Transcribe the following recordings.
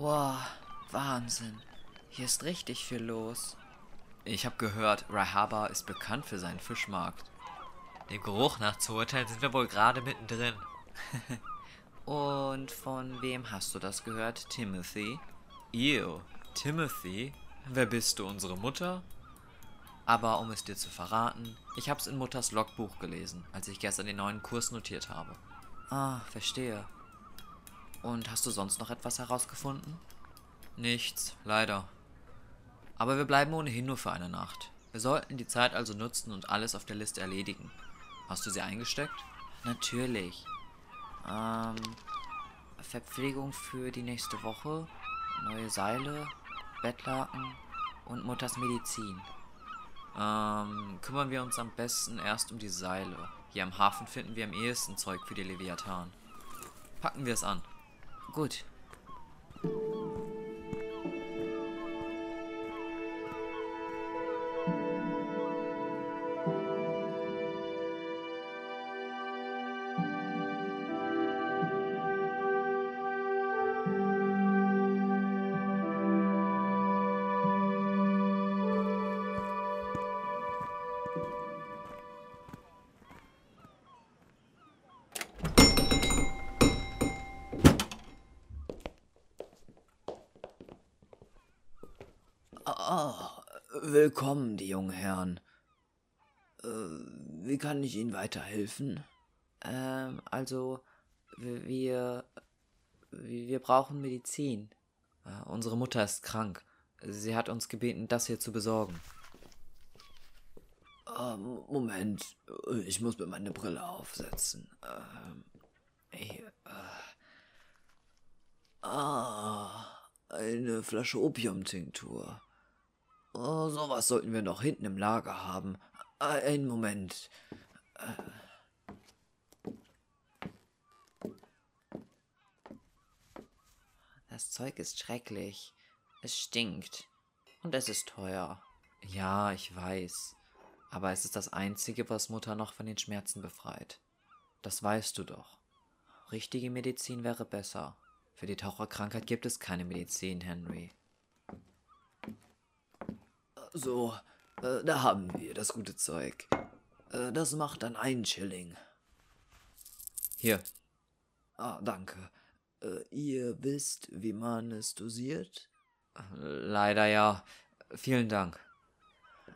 Boah, Wahnsinn. Hier ist richtig viel los. Ich habe gehört, Rahaba ist bekannt für seinen Fischmarkt. Dem Geruch nach zu urteilen sind wir wohl gerade mittendrin. Und von wem hast du das gehört, Timothy? Ew, Timothy? Wer bist du, unsere Mutter? Aber um es dir zu verraten, ich hab's in Mutters Logbuch gelesen, als ich gestern den neuen Kurs notiert habe. Ah, verstehe. Und hast du sonst noch etwas herausgefunden? Nichts, leider. Aber wir bleiben ohnehin nur für eine Nacht. Wir sollten die Zeit also nutzen und alles auf der Liste erledigen. Hast du sie eingesteckt? Natürlich. Ähm, Verpflegung für die nächste Woche, neue Seile, Bettlaken und Mutters Medizin. Ähm, kümmern wir uns am besten erst um die Seile. Hier am Hafen finden wir am ehesten Zeug für die Leviathan. Packen wir es an. Gut. Willkommen, die jungen Herren. Äh, wie kann ich Ihnen weiterhelfen? Ähm, also, wir, wir brauchen Medizin. Äh, unsere Mutter ist krank. Sie hat uns gebeten, das hier zu besorgen. Äh, Moment, ich muss mir meine Brille aufsetzen. Ähm, hier, äh, ah, eine Flasche Opiumtinktur. Oh, sowas sollten wir noch hinten im Lager haben. Einen Moment. Das Zeug ist schrecklich. Es stinkt. Und es ist teuer. Ja, ich weiß. Aber es ist das Einzige, was Mutter noch von den Schmerzen befreit. Das weißt du doch. Richtige Medizin wäre besser. Für die Taucherkrankheit gibt es keine Medizin, Henry. So, äh, da haben wir das gute Zeug. Äh, das macht dann einen Schilling. Hier. Ah, danke. Äh, ihr wisst, wie man es dosiert? Leider ja. Vielen Dank.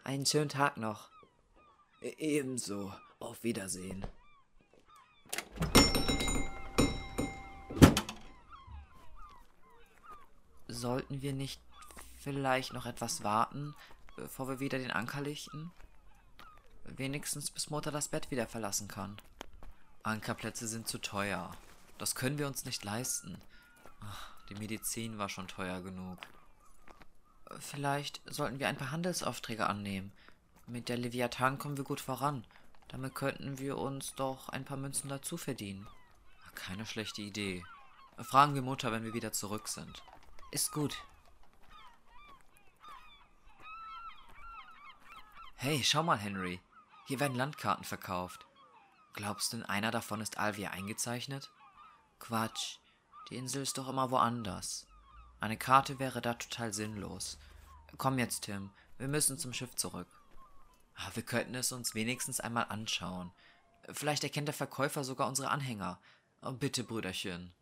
Einen schönen Tag noch. E ebenso. Auf Wiedersehen. Sollten wir nicht vielleicht noch etwas warten, bevor wir wieder den Anker lichten? Wenigstens bis Mutter das Bett wieder verlassen kann. Ankerplätze sind zu teuer. Das können wir uns nicht leisten. Ach, die Medizin war schon teuer genug. Vielleicht sollten wir ein paar Handelsaufträge annehmen. Mit der Leviathan kommen wir gut voran. Damit könnten wir uns doch ein paar Münzen dazu verdienen. Keine schlechte Idee. Fragen wir Mutter, wenn wir wieder zurück sind. Ist gut. Hey, schau mal, Henry. Hier werden Landkarten verkauft. Glaubst du, in einer davon ist Alvia eingezeichnet? Quatsch. Die Insel ist doch immer woanders. Eine Karte wäre da total sinnlos. Komm jetzt, Tim. Wir müssen zum Schiff zurück. Ah, wir könnten es uns wenigstens einmal anschauen. Vielleicht erkennt der Verkäufer sogar unsere Anhänger. Oh, bitte, Brüderchen.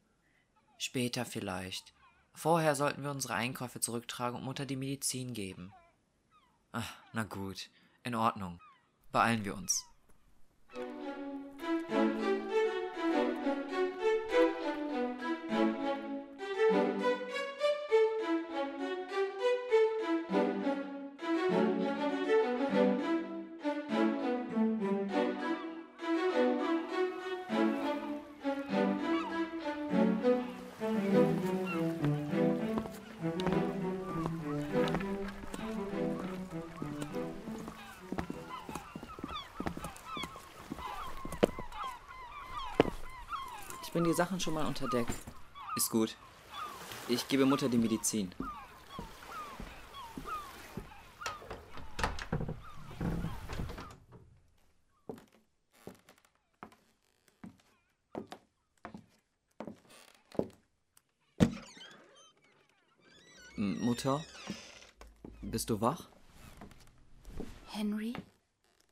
Später vielleicht. Vorher sollten wir unsere Einkäufe zurücktragen und Mutter die Medizin geben. Ach, na gut. In Ordnung. Beeilen wir uns. Bringe die Sachen schon mal unter Deck. Ist gut. Ich gebe Mutter die Medizin. Mutter? Bist du wach? Henry?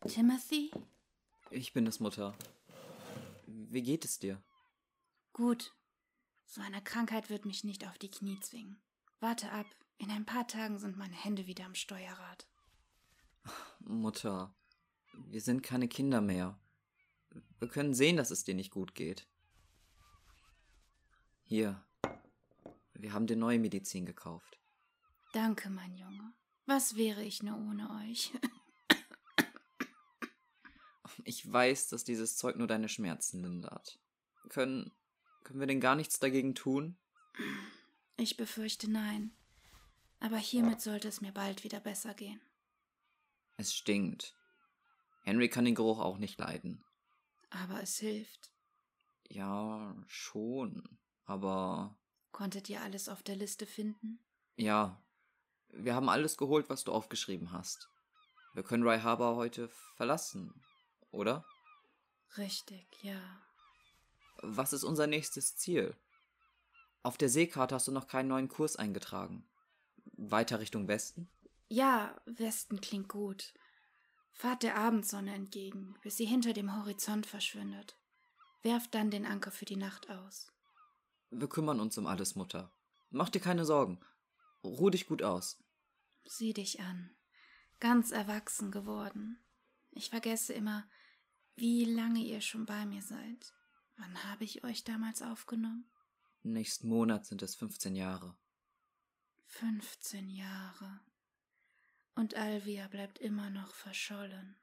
Timothy? Ich bin es, Mutter. Wie geht es dir? Gut. So eine Krankheit wird mich nicht auf die Knie zwingen. Warte ab. In ein paar Tagen sind meine Hände wieder am Steuerrad. Mutter, wir sind keine Kinder mehr. Wir können sehen, dass es dir nicht gut geht. Hier. Wir haben dir neue Medizin gekauft. Danke, mein Junge. Was wäre ich nur ohne euch? Ich weiß, dass dieses Zeug nur deine Schmerzen lindert. Können. Können wir denn gar nichts dagegen tun? Ich befürchte nein. Aber hiermit sollte es mir bald wieder besser gehen. Es stinkt. Henry kann den Geruch auch nicht leiden. Aber es hilft. Ja, schon. Aber. Konntet ihr alles auf der Liste finden? Ja. Wir haben alles geholt, was du aufgeschrieben hast. Wir können Rye Harbor heute verlassen, oder? Richtig, ja. Was ist unser nächstes Ziel? Auf der Seekarte hast du noch keinen neuen Kurs eingetragen. Weiter Richtung Westen? Ja, Westen klingt gut. Fahrt der Abendsonne entgegen, bis sie hinter dem Horizont verschwindet. Werft dann den Anker für die Nacht aus. Wir kümmern uns um alles, Mutter. Mach dir keine Sorgen. Ruh dich gut aus. Sieh dich an. Ganz erwachsen geworden. Ich vergesse immer, wie lange ihr schon bei mir seid. Wann habe ich euch damals aufgenommen? Nächsten Monat sind es 15 Jahre. 15 Jahre. Und Alvia bleibt immer noch verschollen.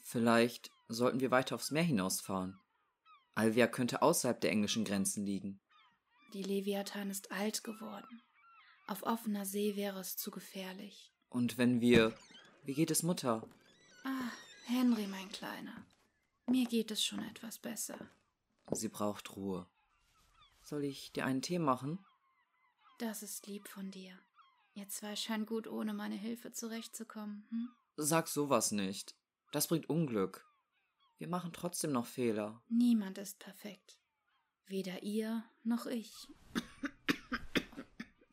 Vielleicht sollten wir weiter aufs Meer hinausfahren. Alvia könnte außerhalb der englischen Grenzen liegen. Die Leviathan ist alt geworden. Auf offener See wäre es zu gefährlich. Und wenn wir. Wie geht es Mutter? Ah, Henry, mein Kleiner. Mir geht es schon etwas besser. Sie braucht Ruhe. Soll ich dir einen Tee machen? Das ist lieb von dir. Ihr zwei scheint gut ohne meine Hilfe zurechtzukommen, hm? Sag sowas nicht. Das bringt Unglück. Wir machen trotzdem noch Fehler. Niemand ist perfekt. Weder ihr noch ich.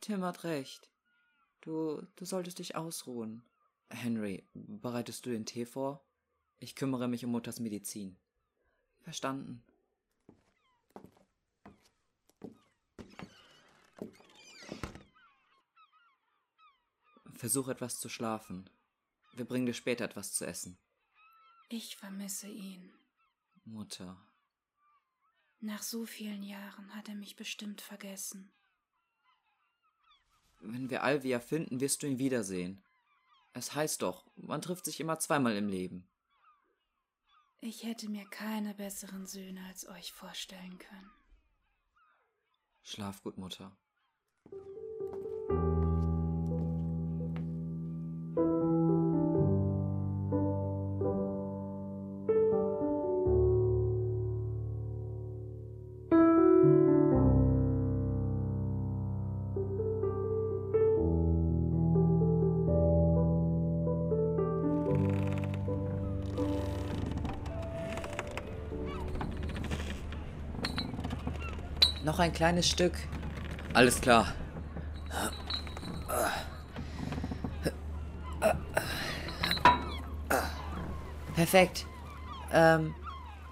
Tim hat recht. Du, du solltest dich ausruhen. Henry, bereitest du den Tee vor? Ich kümmere mich um Mutters Medizin. Verstanden. Versuch etwas zu schlafen. Wir bringen dir später etwas zu essen. Ich vermisse ihn. Mutter. Nach so vielen Jahren hat er mich bestimmt vergessen. Wenn wir Alvia finden, wirst du ihn wiedersehen. Es heißt doch, man trifft sich immer zweimal im Leben. Ich hätte mir keine besseren Söhne als euch vorstellen können. Schlaf gut, Mutter. Noch ein kleines Stück. Alles klar. Perfekt. Ähm,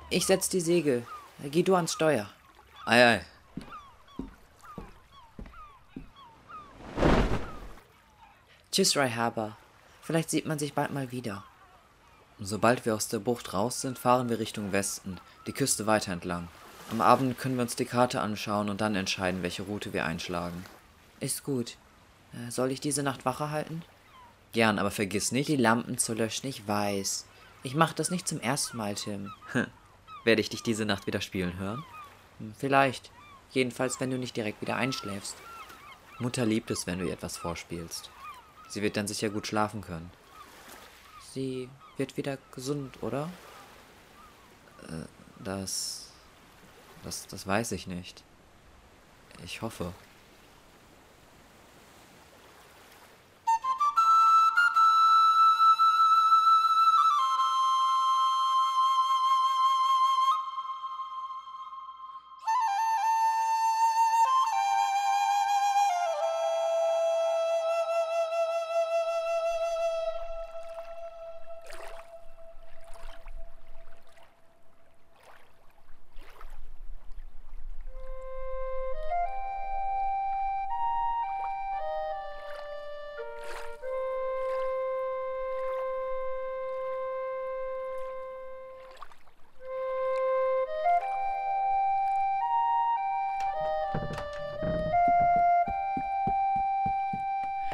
ich setz die Segel. Geh du ans Steuer. Ei, ei. Tschüss, Ray Harbour. Vielleicht sieht man sich bald mal wieder. Sobald wir aus der Bucht raus sind, fahren wir Richtung Westen, die Küste weiter entlang. Am Abend können wir uns die Karte anschauen und dann entscheiden, welche Route wir einschlagen. Ist gut. Äh, soll ich diese Nacht Wache halten? Gern, aber vergiss nicht, die Lampen zu löschen. Ich weiß. Ich mache das nicht zum ersten Mal, Tim. Werde ich dich diese Nacht wieder spielen hören? Hm, Vielleicht. Jedenfalls, wenn du nicht direkt wieder einschläfst. Mutter liebt es, wenn du ihr etwas vorspielst. Sie wird dann sicher gut schlafen können. Sie wird wieder gesund, oder? Äh, das. Das, das weiß ich nicht. Ich hoffe.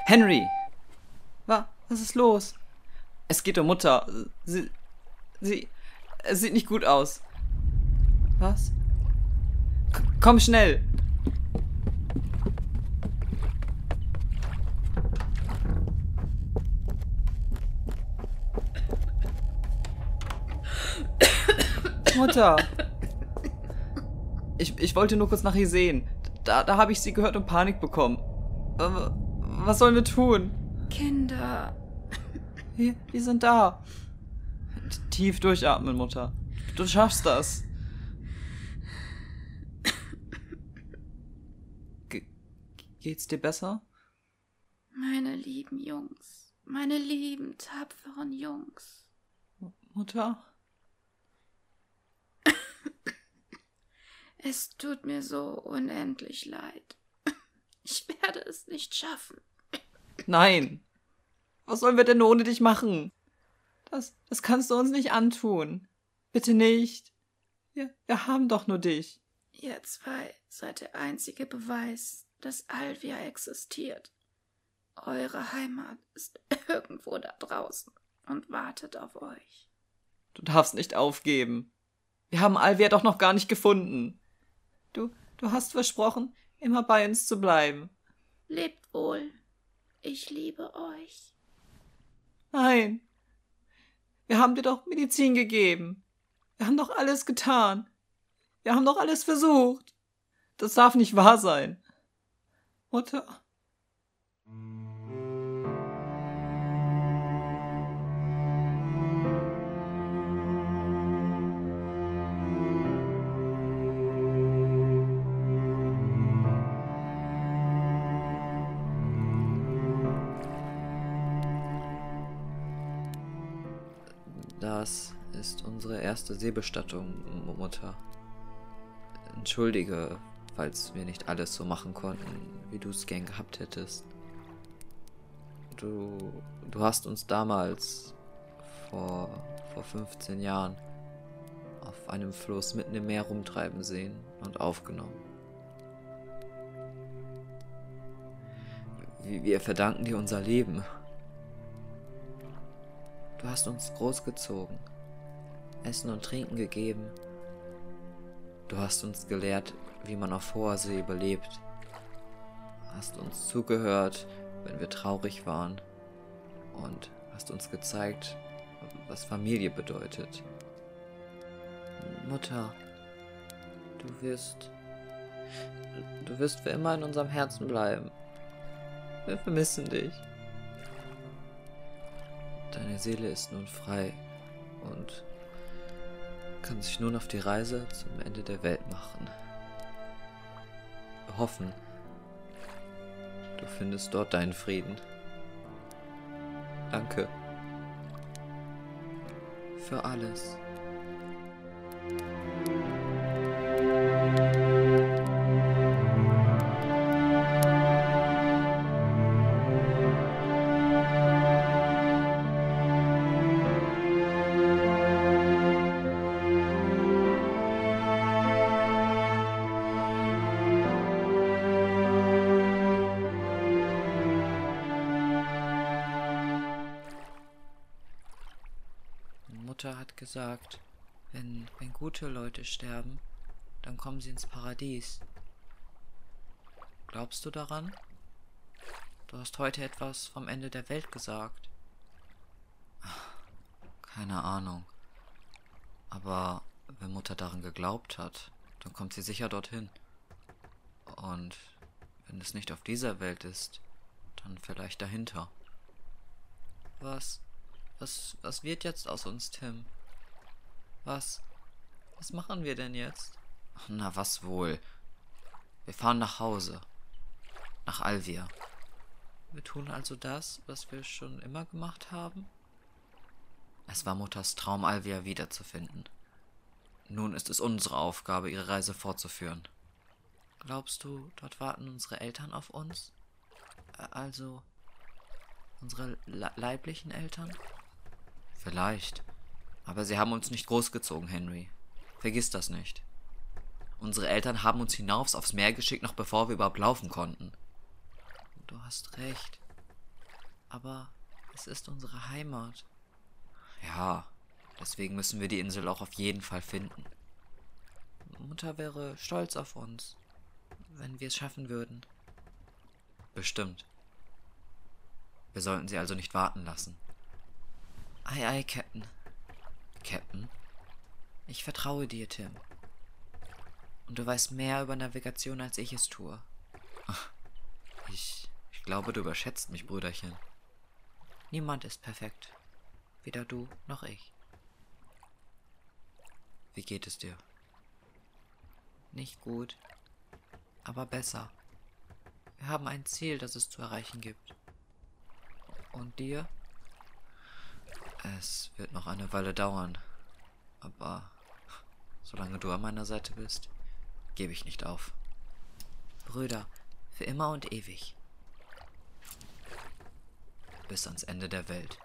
Henry! Was? Was ist los? Es geht um Mutter. Sie. Sie. Es sieht nicht gut aus. Was? K komm schnell! Mutter! Ich, ich wollte nur kurz nach ihr sehen. Da, da habe ich sie gehört und Panik bekommen. Was sollen wir tun? Kinder. Wir, wir sind da. Tief durchatmen, Mutter. Du schaffst das. Ge geht's dir besser? Meine lieben Jungs. Meine lieben, tapferen Jungs. Mutter? Es tut mir so unendlich leid. Ich werde es nicht schaffen. Nein. Was sollen wir denn ohne dich machen? Das, das kannst du uns nicht antun. Bitte nicht. Wir, wir haben doch nur dich. Ihr zwei seid der einzige Beweis, dass Alvia existiert. Eure Heimat ist irgendwo da draußen und wartet auf euch. Du darfst nicht aufgeben. Wir haben Alvia doch noch gar nicht gefunden. Du, du hast versprochen, immer bei uns zu bleiben. Lebt wohl. Ich liebe euch. Nein. Wir haben dir doch Medizin gegeben. Wir haben doch alles getan. Wir haben doch alles versucht. Das darf nicht wahr sein. Mutter. Erste Seebestattung, Mutter. Entschuldige, falls wir nicht alles so machen konnten, wie du es gern gehabt hättest. Du, du hast uns damals, vor, vor 15 Jahren, auf einem Fluss mitten im Meer rumtreiben sehen und aufgenommen. Wir verdanken dir unser Leben. Du hast uns großgezogen, Essen und Trinken gegeben. Du hast uns gelehrt, wie man auf hoher See überlebt. Hast uns zugehört, wenn wir traurig waren. Und hast uns gezeigt, was Familie bedeutet. Mutter, du wirst. Du wirst für immer in unserem Herzen bleiben. Wir vermissen dich. Deine Seele ist nun frei und kann sich nun auf die Reise zum Ende der Welt machen. Wir hoffen, du findest dort deinen Frieden. Danke für alles. Mutter hat gesagt, wenn, wenn gute Leute sterben, dann kommen sie ins Paradies. Glaubst du daran? Du hast heute etwas vom Ende der Welt gesagt. Keine Ahnung. Aber wenn Mutter daran geglaubt hat, dann kommt sie sicher dorthin. Und wenn es nicht auf dieser Welt ist, dann vielleicht dahinter. Was? Was, was wird jetzt aus uns, Tim? Was? Was machen wir denn jetzt? Na, was wohl? Wir fahren nach Hause. Nach Alvia. Wir tun also das, was wir schon immer gemacht haben? Es war Mutters Traum, Alvia wiederzufinden. Nun ist es unsere Aufgabe, ihre Reise fortzuführen. Glaubst du, dort warten unsere Eltern auf uns? Also unsere le leiblichen Eltern? Vielleicht. Aber sie haben uns nicht großgezogen, Henry. Vergiss das nicht. Unsere Eltern haben uns hinaus aufs Meer geschickt, noch bevor wir überhaupt laufen konnten. Du hast recht. Aber es ist unsere Heimat. Ja, deswegen müssen wir die Insel auch auf jeden Fall finden. Mutter wäre stolz auf uns, wenn wir es schaffen würden. Bestimmt. Wir sollten sie also nicht warten lassen. Ei, ei, Captain. Captain? Ich vertraue dir, Tim. Und du weißt mehr über Navigation, als ich es tue. Ich, ich glaube, du überschätzt mich, Brüderchen. Niemand ist perfekt. Weder du noch ich. Wie geht es dir? Nicht gut, aber besser. Wir haben ein Ziel, das es zu erreichen gibt. Und dir? Es wird noch eine Weile dauern. Aber solange du an meiner Seite bist, gebe ich nicht auf. Brüder, für immer und ewig. Bis ans Ende der Welt.